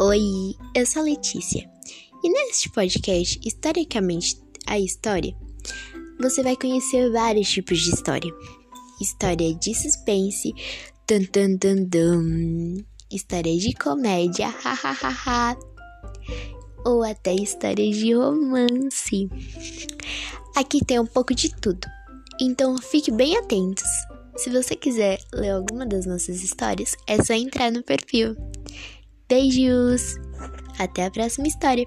Oi, eu sou a Letícia e neste podcast, historicamente a história, você vai conhecer vários tipos de história: história de suspense, tan tan tan tan, história de comédia, hahaha, ou até histórias de romance. Aqui tem um pouco de tudo, então fique bem atentos. Se você quiser ler alguma das nossas histórias, é só entrar no perfil. Beijos! Até a próxima história!